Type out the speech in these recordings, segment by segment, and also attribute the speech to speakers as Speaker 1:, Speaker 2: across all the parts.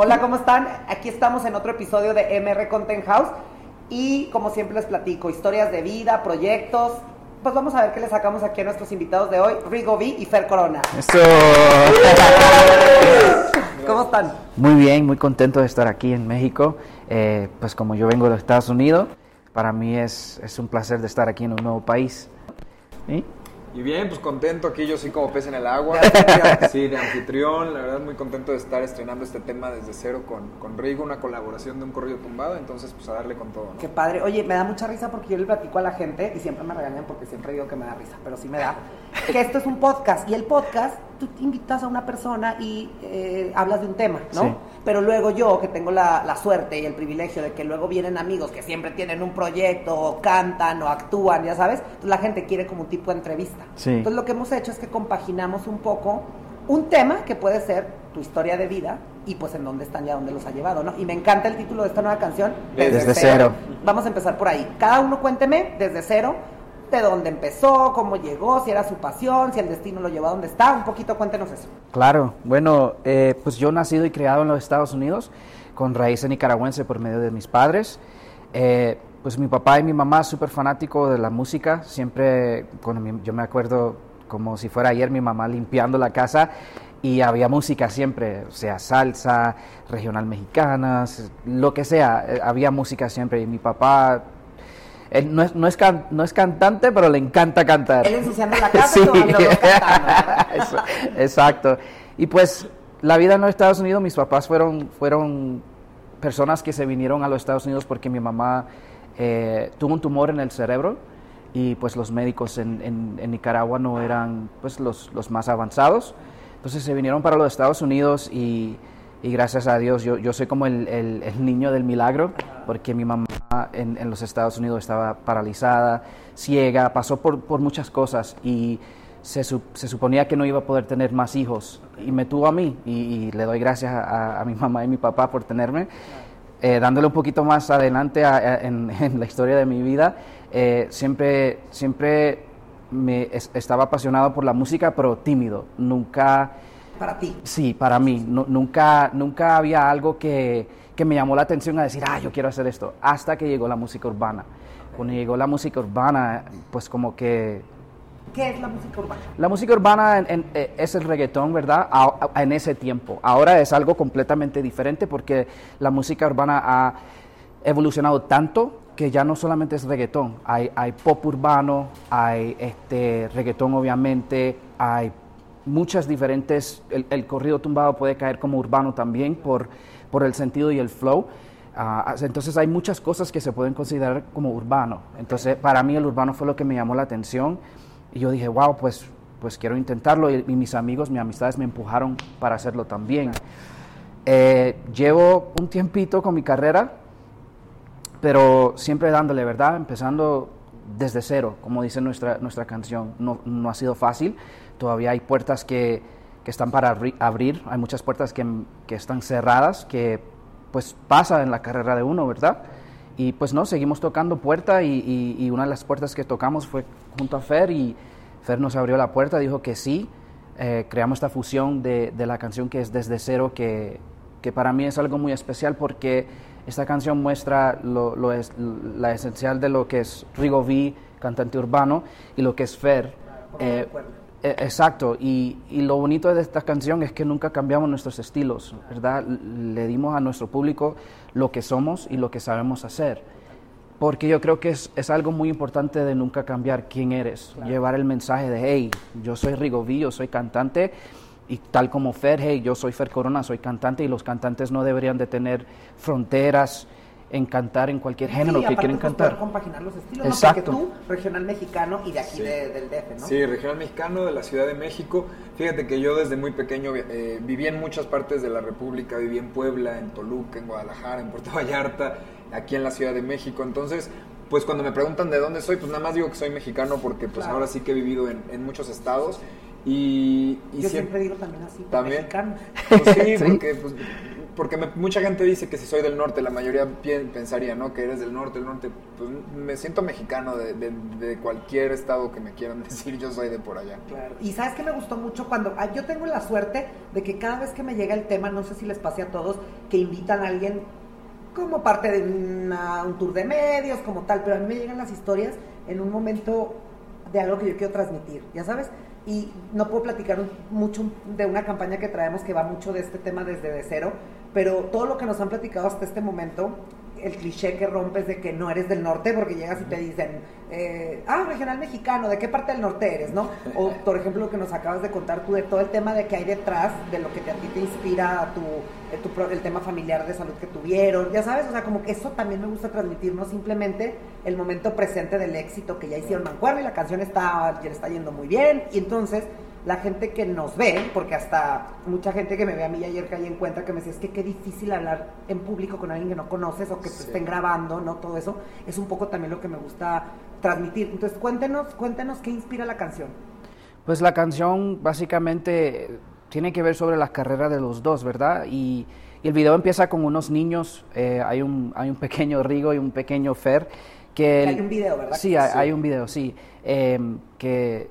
Speaker 1: Hola, ¿cómo están? Aquí estamos en otro episodio de MR Content House y como siempre les platico, historias de vida, proyectos. Pues vamos a ver qué le sacamos aquí a nuestros invitados de hoy, Rigo V y Fer Corona.
Speaker 2: Esto.
Speaker 1: ¿Cómo están?
Speaker 2: Muy bien, muy contento de estar aquí en México. Eh, pues como yo vengo de Estados Unidos, para mí es, es un placer de estar aquí en un nuevo país. ¿Sí?
Speaker 3: Y bien, pues contento aquí, yo soy como pez en el agua. Sí, de anfitrión, la verdad muy contento de estar estrenando este tema desde cero con, con Rigo, una colaboración de un corrido tumbado, entonces pues a darle con todo. ¿no?
Speaker 1: Qué padre. Oye, me da mucha risa porque yo le platico a la gente y siempre me regañan porque siempre digo que me da risa, pero sí me da. Que esto es un podcast y el podcast tú invitas a una persona y eh, hablas de un tema, ¿no?
Speaker 2: Sí.
Speaker 1: Pero luego yo, que tengo la, la suerte y el privilegio de que luego vienen amigos que siempre tienen un proyecto, o cantan o actúan, ya sabes, entonces la gente quiere como un tipo de entrevista.
Speaker 2: Sí.
Speaker 1: Entonces lo que hemos hecho es que compaginamos un poco un tema que puede ser tu historia de vida y pues en dónde están y a dónde los ha llevado, ¿no? Y me encanta el título de esta nueva canción,
Speaker 2: Desde cero.
Speaker 1: Vamos a empezar por ahí. Cada uno cuénteme desde cero de dónde empezó, cómo llegó, si era su pasión, si el destino lo llevó a donde está. Un poquito cuéntenos eso.
Speaker 2: Claro, bueno, eh, pues yo nacido y criado en los Estados Unidos, con raíces nicaragüense por medio de mis padres. Eh, pues mi papá y mi mamá súper fanático de la música, siempre, cuando yo me acuerdo como si fuera ayer mi mamá limpiando la casa y había música siempre, sea, salsa, regional mexicana, lo que sea, eh, había música siempre y mi papá... él no es, no, es can- no es cantante, pero le encanta cantar.
Speaker 1: Él ensuciando la casa y los dos cantando.
Speaker 2: Exacto. Y pues la vida en los Estados Unidos, mis papás fueron, fueron personas que se vinieron a los Estados Unidos porque mi mamá eh, tuvo un tumor en el cerebro y pues los médicos en, en- en Nicaragua no eran pues los, los más avanzados. Entonces se vinieron para los Estados Unidos y, y gracias a Dios yo, yo soy como el, el- el niño del milagro porque mi mamá en, en los Estados Unidos estaba paralizada, ciega, pasó por, por muchas cosas y se, se suponía que no iba a poder tener más hijos y me tuvo a mí y, y le doy gracias a, a mi mamá y mi papá por tenerme. Eh, dándole un poquito más adelante a- a- en, en la historia de mi vida, eh, siempre, siempre me es- estaba apasionado por la música, pero tímido. Nunca,
Speaker 1: Para ti.
Speaker 2: sí, para mí, nu- nunca, nunca había algo que, que me llamó la atención a decir, ah, yo quiero hacer esto, hasta que llegó la música urbana. Cuando llegó la música urbana, pues como que
Speaker 1: ¿Qué es la música urbana?
Speaker 2: la música urbana en- en- eh, es el reggaetón, ¿verdad? A- a- en ese tiempo. Ahora es algo completamente diferente porque la música urbana ha evolucionado tanto que ya no solamente es reggaetón. Hay, hay pop urbano, hay este, reggaetón obviamente, hay muchas diferentes... El, el corrido tumbado puede caer como urbano también por, por el sentido y el flow. Ah, entonces hay muchas cosas que se pueden considerar como urbano. Entonces para mí el urbano fue lo que me llamó la atención y yo dije, wow, pues, pues quiero intentarlo y, y mis amigos, mis amistades me empujaron para hacerlo también. Eh, llevo un tiempito con mi carrera, pero siempre dándole, ¿verdad? Empezando desde cero, como dice nuestra, nuestra canción. No, no ha sido fácil, todavía hay puertas que, que están para abri- abrir, hay muchas puertas que, que están cerradas, que pues pasa en la carrera de uno, ¿verdad? Y pues no, seguimos tocando puerta y, y- y una de las puertas que tocamos fue junto a Fer y Fer nos abrió la puerta, dijo que sí, eh, creamos esta fusión de, de la canción que es Desde Cero, que, que para mí es algo muy especial porque esta canción muestra lo, lo es, la esencial de lo que es Rigo V, cantante urbano, y lo que es Fer. eh, eh, exacto, y, y lo bonito de esta canción es que nunca cambiamos nuestros estilos, ¿verdad? Le dimos a nuestro público lo que somos y lo que sabemos hacer. Porque yo creo que es, es algo muy importante de nunca cambiar quién eres, llevar el mensaje de, hey, yo soy Rigo V, yo soy cantante, y tal como Fer, hey, yo soy Fer Corona, soy cantante, y los cantantes no deberían de tener fronteras en cantar en cualquier género
Speaker 1: Sí,
Speaker 2: que quieren
Speaker 1: pues,
Speaker 2: cantar.
Speaker 1: poder compaginar los estilos, ¿no?
Speaker 2: Exacto.
Speaker 1: Porque tú, regional mexicano y de aquí
Speaker 3: Sí.
Speaker 1: de- del DF, ¿no?
Speaker 3: Sí, regional mexicano de la Ciudad de México. Fíjate que yo desde muy pequeño eh, viví en muchas partes de la República, viví en Puebla, en Toluca, en Guadalajara, en Puerto Vallarta, aquí en la Ciudad de México. Entonces, pues cuando me preguntan de dónde soy, pues nada más digo que soy mexicano porque pues
Speaker 1: Claro.
Speaker 3: ahora sí que he vivido en, en muchos estados. Y, y
Speaker 1: Yo
Speaker 3: siem-
Speaker 1: siempre digo también así,
Speaker 3: ¿También?
Speaker 1: mexicano.
Speaker 3: Pues sí,
Speaker 2: Sí.
Speaker 3: porque pues, porque mucha gente dice que si soy del norte, la mayoría pensaría, ¿no? Que eres del norte, del norte. Pues me siento mexicano de, de, cualquier estado que me quieran decir, yo soy de por allá.
Speaker 1: Claro. Y sabes que me gustó mucho cuando ah, yo tengo la suerte de que cada vez que me llega el tema, no sé si les pase a todos, que invitan a alguien como parte de un tour de medios, como tal, pero a mí me llegan las historias en un momento de algo que yo quiero transmitir, ya sabes y no puedo platicar mucho de una campaña que traemos que va mucho de este tema desde de cero, pero todo lo que nos han platicado hasta este momento el cliché que rompes de que no eres del norte porque llegas y te dicen, eh, ah, regional mexicano, ¿de qué parte del norte eres? ¿no? O, por ejemplo, lo que nos acabas de contar tú de todo el tema de que hay detrás de lo que a ti te inspira tu, eh, el tema familiar de salud que tuvieron, ya sabes, o sea, como que eso también me gusta transmitir, no simplemente el momento presente del éxito que ya hicieron Mancuerna y la canción está, está yendo muy bien, y entonces la gente que nos ve, porque hasta mucha gente que me ve a mí ayer caí en cuenta que me decía, es que qué difícil hablar en público con alguien que no conoces o que te estén grabando, ¿no? Todo eso es un poco también lo que me gusta transmitir. Entonces, cuéntenos, cuéntenos qué inspira la canción.
Speaker 2: Pues la canción básicamente tiene que ver sobre la carrera de los dos, ¿verdad? Y, el video empieza con unos niños, eh, hay, un, hay un pequeño Rigo y un pequeño Fer. Que
Speaker 1: hay un video, ¿verdad?
Speaker 2: Sí, hay, un video, sí. Em, que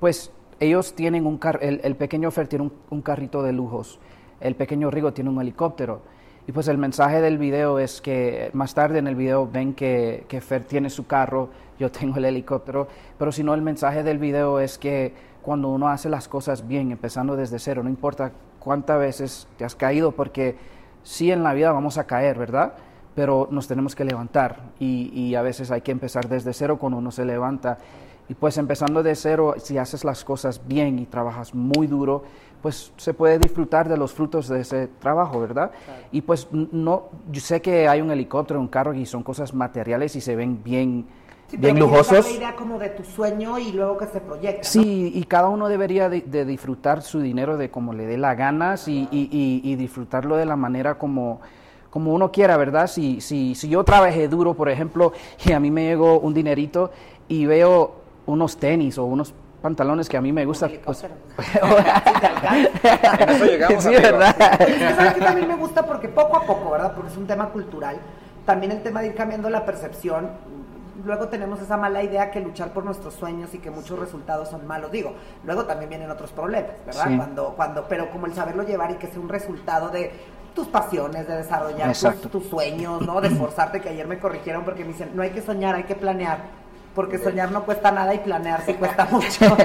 Speaker 2: pues ellos tienen un car el, pequeño Fer tiene un, carrito de lujos, el pequeño Rigo tiene un helicóptero. Y pues el mensaje del video es que más tarde en el video ven que, que Fer tiene su carro, yo tengo el helicóptero, pero si no el mensaje del video es que cuando uno hace las cosas bien, empezando desde cero, no importa cuántas veces te has caído, porque sí en la vida vamos a caer, ¿verdad? Pero nos tenemos que levantar y, y a veces hay que empezar desde cero cuando uno se levanta. Y pues empezando de cero, si haces las cosas bien y trabajas muy duro, pues se puede disfrutar de los frutos de ese trabajo, ¿verdad? Y pues no, yo sé que hay un helicóptero, un carro y son cosas materiales y se ven bien, bien lujosos.
Speaker 1: la idea como de tu sueño y luego que se proyecta.
Speaker 2: Sí, y cada uno debería de, disfrutar su dinero de como le dé la ganas y, y, y, disfrutarlo de la manera como como uno quiera, ¿verdad? Si, si, si yo trabajé duro, por ejemplo, y a mí me llegó un dinerito y veo unos tenis o unos pantalones que a mí me gustan. Pues,
Speaker 3: eso llegamos
Speaker 1: sí, ¿verdad? Es que también me gusta porque poco a poco, ¿verdad? Porque es un tema cultural. También el tema de ir cambiando la percepción. Luego tenemos esa mala idea que luchar por nuestros sueños y que muchos resultados son malos. Digo, luego también vienen otros problemas, ¿verdad? Cuando, cuando, pero como el saberlo llevar y que sea un resultado de tus pasiones, de desarrollar tus, tus, sueños, ¿no? De esforzarte, que ayer me corrigieron porque me dicen, no hay que soñar, hay que planear porque soñar no cuesta nada y planear sí cuesta mucho.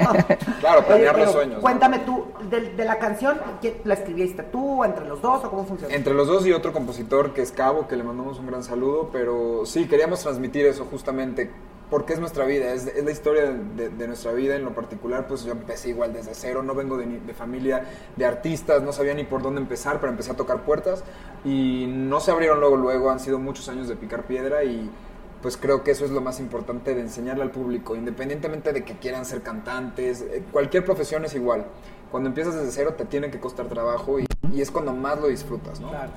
Speaker 3: claro, planear los sueños.
Speaker 1: Cuéntame tú, de, la canción, ¿la escribiste tú, entre los dos o cómo funciona?
Speaker 3: Entre los dos y otro compositor que es Cabo, que le mandamos un gran saludo, pero sí, queríamos transmitir eso justamente, porque es nuestra vida, es, la historia de, nuestra vida en lo particular, pues yo empecé igual desde cero, no vengo de, de, familia de artistas, no sabía ni por dónde empezar, pero empecé a tocar puertas y no se abrieron luego, luego, han sido muchos años de picar piedra y pues creo que eso es lo más importante de enseñarle al público, independientemente de que quieran ser cantantes, eh, cualquier profesión es igual. Cuando empiezas desde cero te tiene que costar trabajo y, es cuando más lo disfrutas, ¿no? Claro.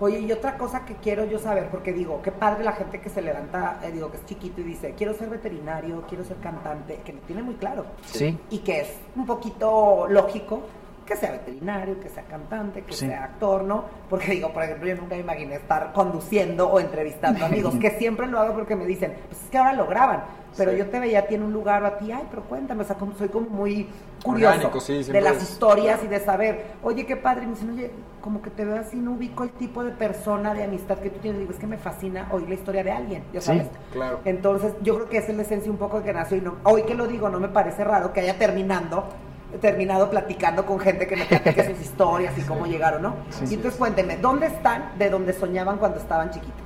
Speaker 1: Oye, y otra cosa que quiero yo saber, porque digo, qué padre la gente que se levanta, eh, digo, que es chiquito y dice, quiero ser veterinario, quiero ser cantante, que lo tiene muy claro.
Speaker 2: Sí.
Speaker 1: Y que es un poquito lógico, que sea veterinario, que sea cantante, que sea actor, ¿no? Porque digo, por ejemplo, yo nunca me imaginé estar conduciendo o entrevistando amigos, que siempre lo hago porque me dicen, pues es que ahora lo graban, pero yo te veía tiene un lugar o a ti, ay, pero cuéntame, o sea, como, soy como muy curioso de las historias y de saber, oye, qué padre, me dicen, oye, como que te veo así, no ubico el tipo de persona, de amistad que tú tienes, digo, es que me fascina oír la historia de alguien, ¿ya sabes?
Speaker 3: claro.
Speaker 1: Entonces, yo creo que esa es la esencia un poco de que nació y no, hoy que lo digo, no me parece raro que haya terminando terminado platicando con gente que me platique sus historias y cómo llegaron, ¿no? y entonces cuénteme, ¿dónde están de donde soñaban cuando estaban chiquitos?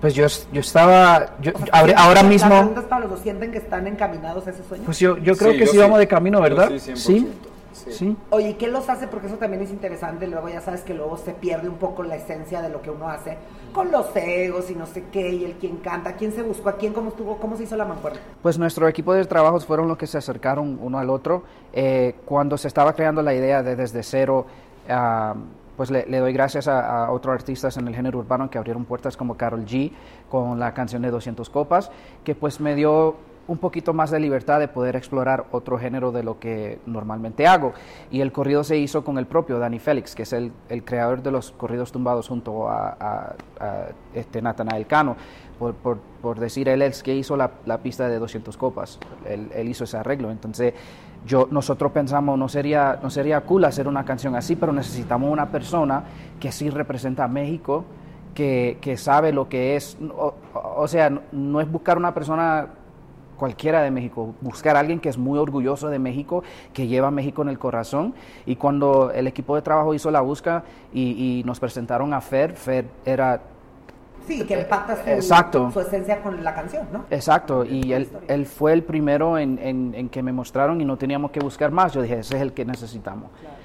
Speaker 2: Pues yo, yo estaba, yo, ahora, mismo...
Speaker 1: ¿Las para los dos sienten que están encaminados a ese sueño?
Speaker 2: Pues yo, yo creo que sí, vamos de camino, ¿verdad?
Speaker 3: Sí,
Speaker 2: Sí.
Speaker 1: Oye, ¿y qué los hace? Porque eso también es interesante. Luego ya sabes que luego se pierde un poco la esencia de lo que uno hace con los egos y no sé qué, y el quién canta, quién se buscó, a quién, cómo estuvo, cómo se hizo la mancuerna.
Speaker 2: Pues nuestro equipo de trabajos fueron los que se acercaron uno al otro. Eh, cuando se estaba creando la idea de desde cero, ah, pues le, doy gracias a, otros artistas en el género urbano que abrieron puertas como Carol G con la canción de 200 copas, que pues me dio un poquito más de libertad de poder explorar otro género de lo que normalmente hago. Y el corrido se hizo con el propio Danny Félix, que es el, creador de los corridos tumbados junto a, este Natanael Cano. Por, decir, él es que hizo la, pista de 200 copas, él, hizo ese arreglo. Entonces, yo, nosotros pensamos, no sería, no sería cool hacer una canción así, pero necesitamos una persona que sí representa a México, que, que sabe lo que es, o sea, no es buscar una persona cualquiera de México, buscar a alguien que es muy orgulloso de México, que lleva a México en el corazón. Y cuando el equipo de trabajo hizo la búsqueda y, y nos presentaron a Fer, Fer era...
Speaker 1: Sí, que empata su,
Speaker 2: Exacto.
Speaker 1: su esencia con la canción, ¿no?
Speaker 2: Exacto, y él, él fue el primero en, en, en, que me mostraron y no teníamos que buscar más. Yo dije, ese es el que necesitamos. Claro.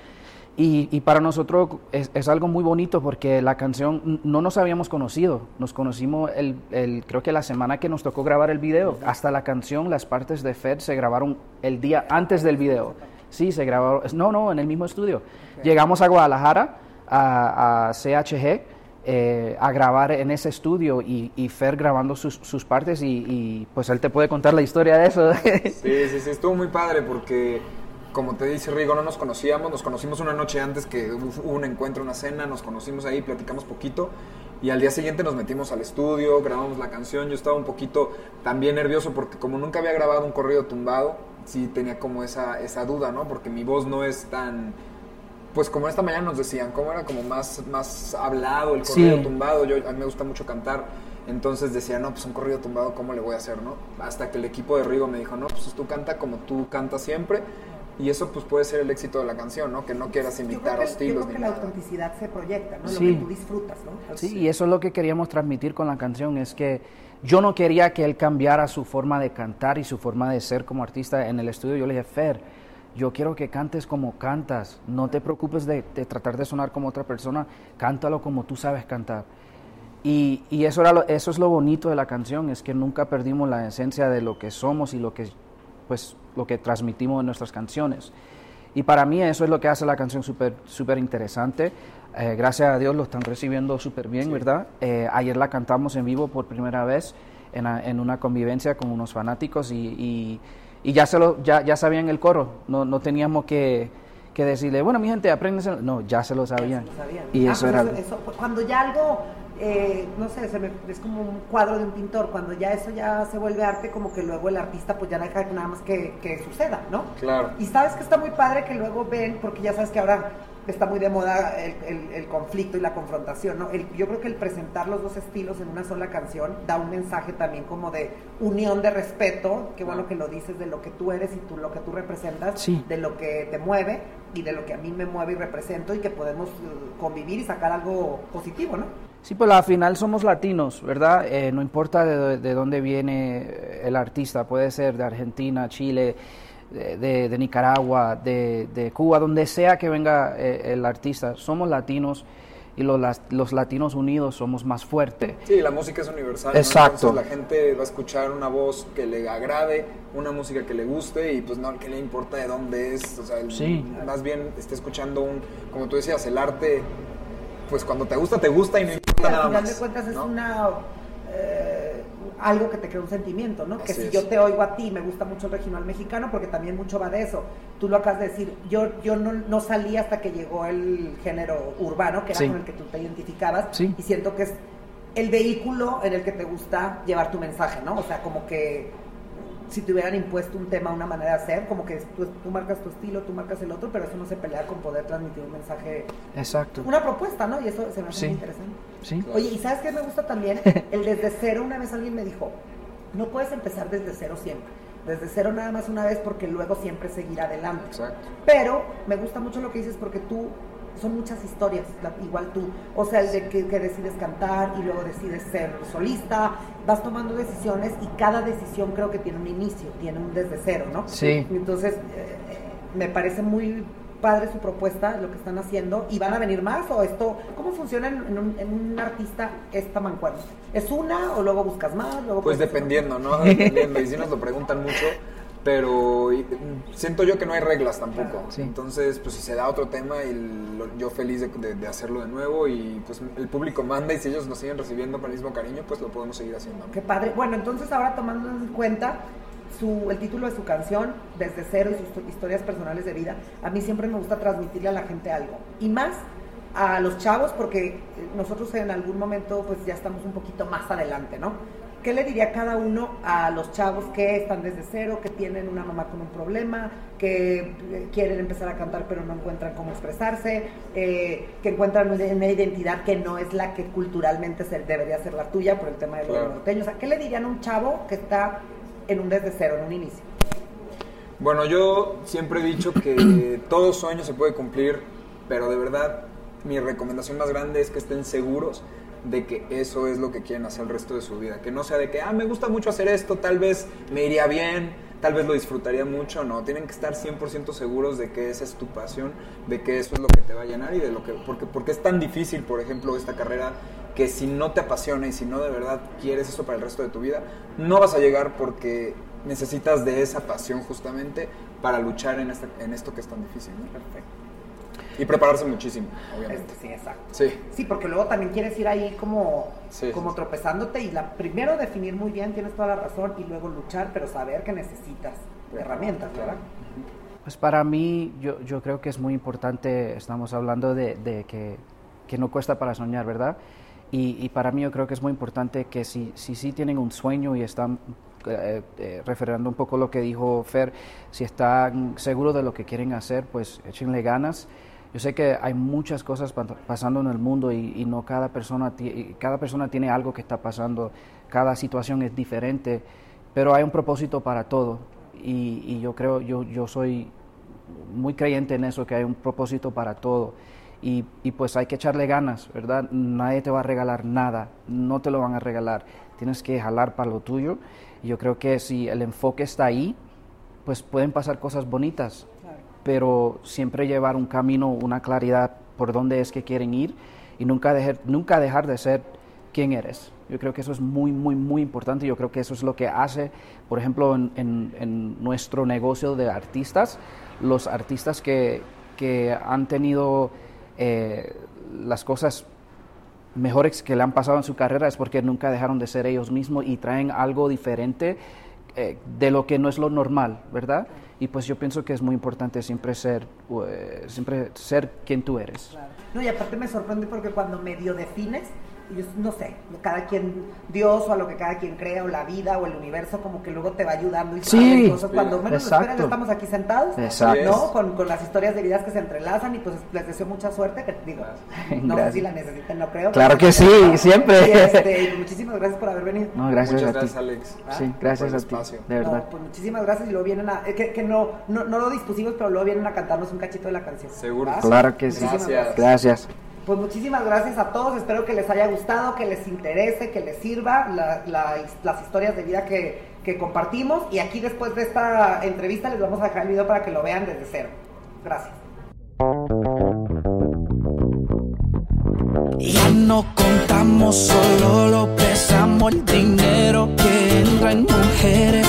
Speaker 2: Y, y, para nosotros es, es, algo muy bonito porque la canción no nos habíamos conocido, nos conocimos el, el, creo que la semana que nos tocó grabar el video, hasta la canción, las partes de Fed se grabaron el día antes del video. Sí, se grabaron, no, no, en el mismo estudio. Okay. Llegamos a Guadalajara, a, a CHG, eh, a grabar en ese estudio y, y Fer grabando sus, sus partes y, y, pues él te puede contar la historia de eso.
Speaker 3: Sí, sí, sí, estuvo muy padre porque como te dice Rigo, no nos conocíamos, nos conocimos una noche antes que hubo un encuentro, una cena, nos conocimos ahí, platicamos poquito y al día siguiente nos metimos al estudio, grabamos la canción, yo estaba un poquito también nervioso porque como nunca había grabado un corrido tumbado, sí tenía como esa, esa duda, ¿no? Porque mi voz no es tan... Pues como esta mañana nos decían, como era como más, más hablado el corrido sí. tumbado, yo, a mí me gusta mucho cantar, entonces decía, no, pues un corrido tumbado, ¿cómo le voy a hacer, no? Hasta que el equipo de Rigo me dijo, no, pues tú canta como tú cantas siempre, y eso pues puede ser el éxito de la canción, ¿no? Que no quieras imitar
Speaker 1: que,
Speaker 3: estilos.
Speaker 1: Yo creo que la autenticidad se proyecta, ¿no? Sí. Lo que tú disfrutas, ¿no?
Speaker 2: Sí, y eso es lo que queríamos transmitir con la canción, es que yo no quería que él cambiara su forma de cantar y su forma de ser como artista en el estudio. Yo le dije, Fer, yo quiero que cantes como cantas, no te preocupes de, de tratar de sonar como otra persona, cántalo como tú sabes cantar. Y, y eso, era lo, eso es lo bonito de la canción, es que nunca perdimos la esencia de lo que somos y lo que pues lo que transmitimos en nuestras canciones. Y para mí eso es lo que hace la canción súper super interesante. Eh, gracias a Dios lo están recibiendo súper bien, sí. ¿verdad? Eh, ayer la cantamos en vivo por primera vez en, a, en una convivencia con unos fanáticos y, y, y, ya, se lo, ya, ya sabían el coro, no, no teníamos que, que decirle, bueno, mi gente, apréndense. No, ya se lo sabían.
Speaker 1: Se lo sabían.
Speaker 2: Y
Speaker 1: ah,
Speaker 2: eso era...
Speaker 1: Eso, cuando ya algo eh, no sé, se me, es como un cuadro de un pintor, cuando ya eso ya se vuelve arte, como que luego el artista pues ya deja nada más que, que suceda, ¿no?
Speaker 3: Claro.
Speaker 1: Y sabes que está muy padre que luego ven, porque ya sabes que ahora está muy de moda el, el, el conflicto y la confrontación, ¿no? El, yo creo que el presentar los dos estilos en una sola canción da un mensaje también como de unión de respeto, que bueno que lo dices de lo que tú eres y tú, lo que tú representas,
Speaker 2: sí.
Speaker 1: de lo que te mueve y de lo que a mí me mueve y represento y que podemos convivir y sacar algo positivo, ¿no?
Speaker 2: Sí, pues al final somos latinos, ¿verdad? Eh, no importa de, de, dónde viene el artista, puede ser de Argentina, Chile, de, de Nicaragua, de, de, Cuba, donde sea que venga eh, el artista, somos latinos y los, los, latinos unidos somos más fuertes.
Speaker 3: Sí, la música es universal.
Speaker 2: Exacto.
Speaker 3: ¿no? Entonces la gente va a escuchar una voz que le agrade, una música que le guste y pues no, que le importa de dónde es. O sea, el,
Speaker 2: sí.
Speaker 3: más bien está escuchando un, como tú decías, el arte pues cuando te gusta, te gusta y no importa
Speaker 1: sí,
Speaker 3: nada
Speaker 1: más.
Speaker 3: Al final
Speaker 1: de cuentas es ¿no? una... Eh, algo que te crea un sentimiento, ¿no?
Speaker 3: Así
Speaker 1: que si
Speaker 3: es.
Speaker 1: yo te oigo a ti, me gusta mucho el regional mexicano, porque también mucho va de eso. Tú lo acabas de decir, yo, yo no, no salí hasta que llegó el género urbano, que era
Speaker 2: sí.
Speaker 1: con el que tú te identificabas,
Speaker 2: sí.
Speaker 1: y siento que es el vehículo en el que te gusta llevar tu mensaje, ¿no? O sea, como que si te hubieran impuesto un tema, una manera de hacer, como que tú, tú, marcas tu estilo, tú marcas el otro, pero eso no se pelea con poder transmitir un mensaje.
Speaker 2: Exacto.
Speaker 1: Una propuesta, ¿no? Y eso se me hace
Speaker 2: sí.
Speaker 1: muy interesante.
Speaker 2: Sí.
Speaker 1: Oye, ¿y sabes qué me gusta también? El desde cero, una vez alguien me dijo, no puedes empezar desde cero siempre. Desde cero nada más una vez porque luego siempre seguir adelante.
Speaker 3: Exacto.
Speaker 1: Pero me gusta mucho lo que dices porque tú son muchas historias, igual tú. O sea, el de que, que, decides cantar y luego decides ser solista, vas tomando decisiones y cada decisión creo que tiene un inicio, tiene un desde cero, ¿no?
Speaker 2: Sí.
Speaker 1: Entonces, eh, me parece muy padre su propuesta, lo que están haciendo, y van a venir más, o esto, ¿cómo funciona en un, en un artista esta mancuerna? ¿Es una o luego buscas más? Luego
Speaker 3: pues dependiendo, ¿no? Dependiendo, y si nos lo preguntan mucho pero siento yo que no hay reglas tampoco.
Speaker 2: Sí.
Speaker 3: Entonces, pues si se da otro tema, y lo, yo feliz de, de, de, hacerlo de nuevo y pues el público manda y si ellos nos siguen recibiendo con el mismo cariño, pues lo podemos seguir haciendo.
Speaker 1: Qué padre. Bueno, entonces ahora tomando en cuenta, su, el título de su canción, Desde Cero y sus historias personales de vida, a mí siempre me gusta transmitirle a la gente algo. Y más a los chavos, porque nosotros en algún momento pues ya estamos un poquito más adelante, ¿no? ¿Qué le diría cada uno a los chavos que están desde cero, que tienen una mamá con un problema, que eh, quieren empezar a cantar pero no encuentran cómo expresarse, eh, que encuentran una identidad que no es la que culturalmente se, debería ser la tuya por el tema de los norteños? ¿qué le dirían a un chavo que está en un desde cero, en un inicio?
Speaker 3: Bueno, yo siempre he dicho que todo sueño se puede cumplir, pero de verdad mi recomendación más grande es que estén seguros de que eso es lo que quieren hacer el resto de su vida. Que no sea de que, ah, me gusta mucho hacer esto, tal vez me iría bien, tal vez lo disfrutaría mucho. No, tienen que estar 100% seguros de que esa es tu pasión, de que eso es lo que te va a llenar y de lo que. Porque, porque es tan difícil, por ejemplo, esta carrera, que si no te apasiona y si no de verdad quieres eso para el resto de tu vida, no vas a llegar porque necesitas de esa pasión justamente para luchar en, en esto que es tan difícil. Perfecto. Y prepararse muchísimo, obviamente.
Speaker 1: Sí, exacto. Sí. sí, porque luego también quieres ir ahí como, como tropezándote y la, primero definir muy bien, tienes toda la razón, y luego luchar, pero saber que necesitas herramientas, ¿verdad?
Speaker 2: Pues para mí, yo, yo creo que es muy importante, estamos hablando de, de que, que, no cuesta para soñar, ¿verdad? Y, y, para mí yo creo que es muy importante que si sí si, tienen un sueño y están eh, eh, referendo un poco lo que dijo Fer, si están seguros de lo que quieren hacer, pues échenle ganas. Yo sé que hay muchas cosas pasando en el mundo y, no cada persona, cada persona tiene algo que está pasando, cada situación es diferente, pero hay un propósito para todo y, yo creo, yo, yo soy muy creyente en eso, que hay un propósito para todo. Y, y, pues hay que echarle ganas, ¿verdad? Nadie te va a regalar nada, no te lo van a regalar, tienes que jalar para lo tuyo. Y yo creo que si el enfoque está ahí, pues pueden pasar cosas bonitas pero siempre llevar un camino, una claridad por dónde es que quieren ir y nunca, dejar, nunca dejar de ser quién eres. Yo creo que eso es muy, muy, muy importante. Yo creo que eso es lo que hace, por ejemplo, en, nuestro negocio de artistas, los artistas que, que han tenido eh, las cosas mejores que le han pasado en su carrera es porque nunca dejaron de ser ellos mismos y traen algo diferente eh, de lo que no es lo normal, ¿verdad? Y pues yo pienso que es muy importante siempre ser, eh, siempre ser quien tú eres.
Speaker 1: No, y aparte me sorprende porque cuando medio defines, yo no sé, cada quien, Dios o a lo que cada quien crea, o la vida o el universo, como que luego te va ayudando y
Speaker 2: sí,
Speaker 1: cosas. Cuando menos lo esperan, estamos aquí sentados, ¿no? Con, con, las historias de vidas que se entrelazan y pues les deseo mucha suerte, que digo, no sé si la necesiten, no creo.
Speaker 2: Claro que sí, siempre.
Speaker 1: Y este, muchísimas gracias por haber venido.
Speaker 2: No, gracias
Speaker 3: Muchas
Speaker 2: a
Speaker 3: gracias, Alex.
Speaker 2: Sí, gracias a ti, de verdad.
Speaker 1: pues muchísimas gracias y luego vienen a, que, que no, no, no, lo dispusimos, pero luego vienen a cantarnos un cachito de la canción.
Speaker 3: Seguro.
Speaker 2: Claro que sí.
Speaker 3: Gracias.
Speaker 2: gracias.
Speaker 1: Pues muchísimas gracias a todos, espero que les haya gustado, que les interese, que les sirva las historias de vida que, compartimos y aquí después de esta entrevista les vamos a dejar el video para que lo vean desde cero. Gracias.
Speaker 4: Ya no contamos, solo lo pesamos el dinero que entra en mujeres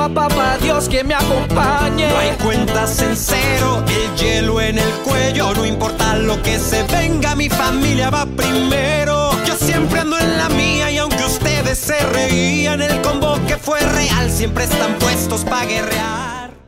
Speaker 4: a papá Dios que me acompañe.
Speaker 5: No hay cuentas en cero, el hielo en el cuello. No importa lo que se venga, mi familia va primero. Yo siempre ando en la mía y aunque ustedes se reían, el combo que fue real siempre están puestos para guerrear.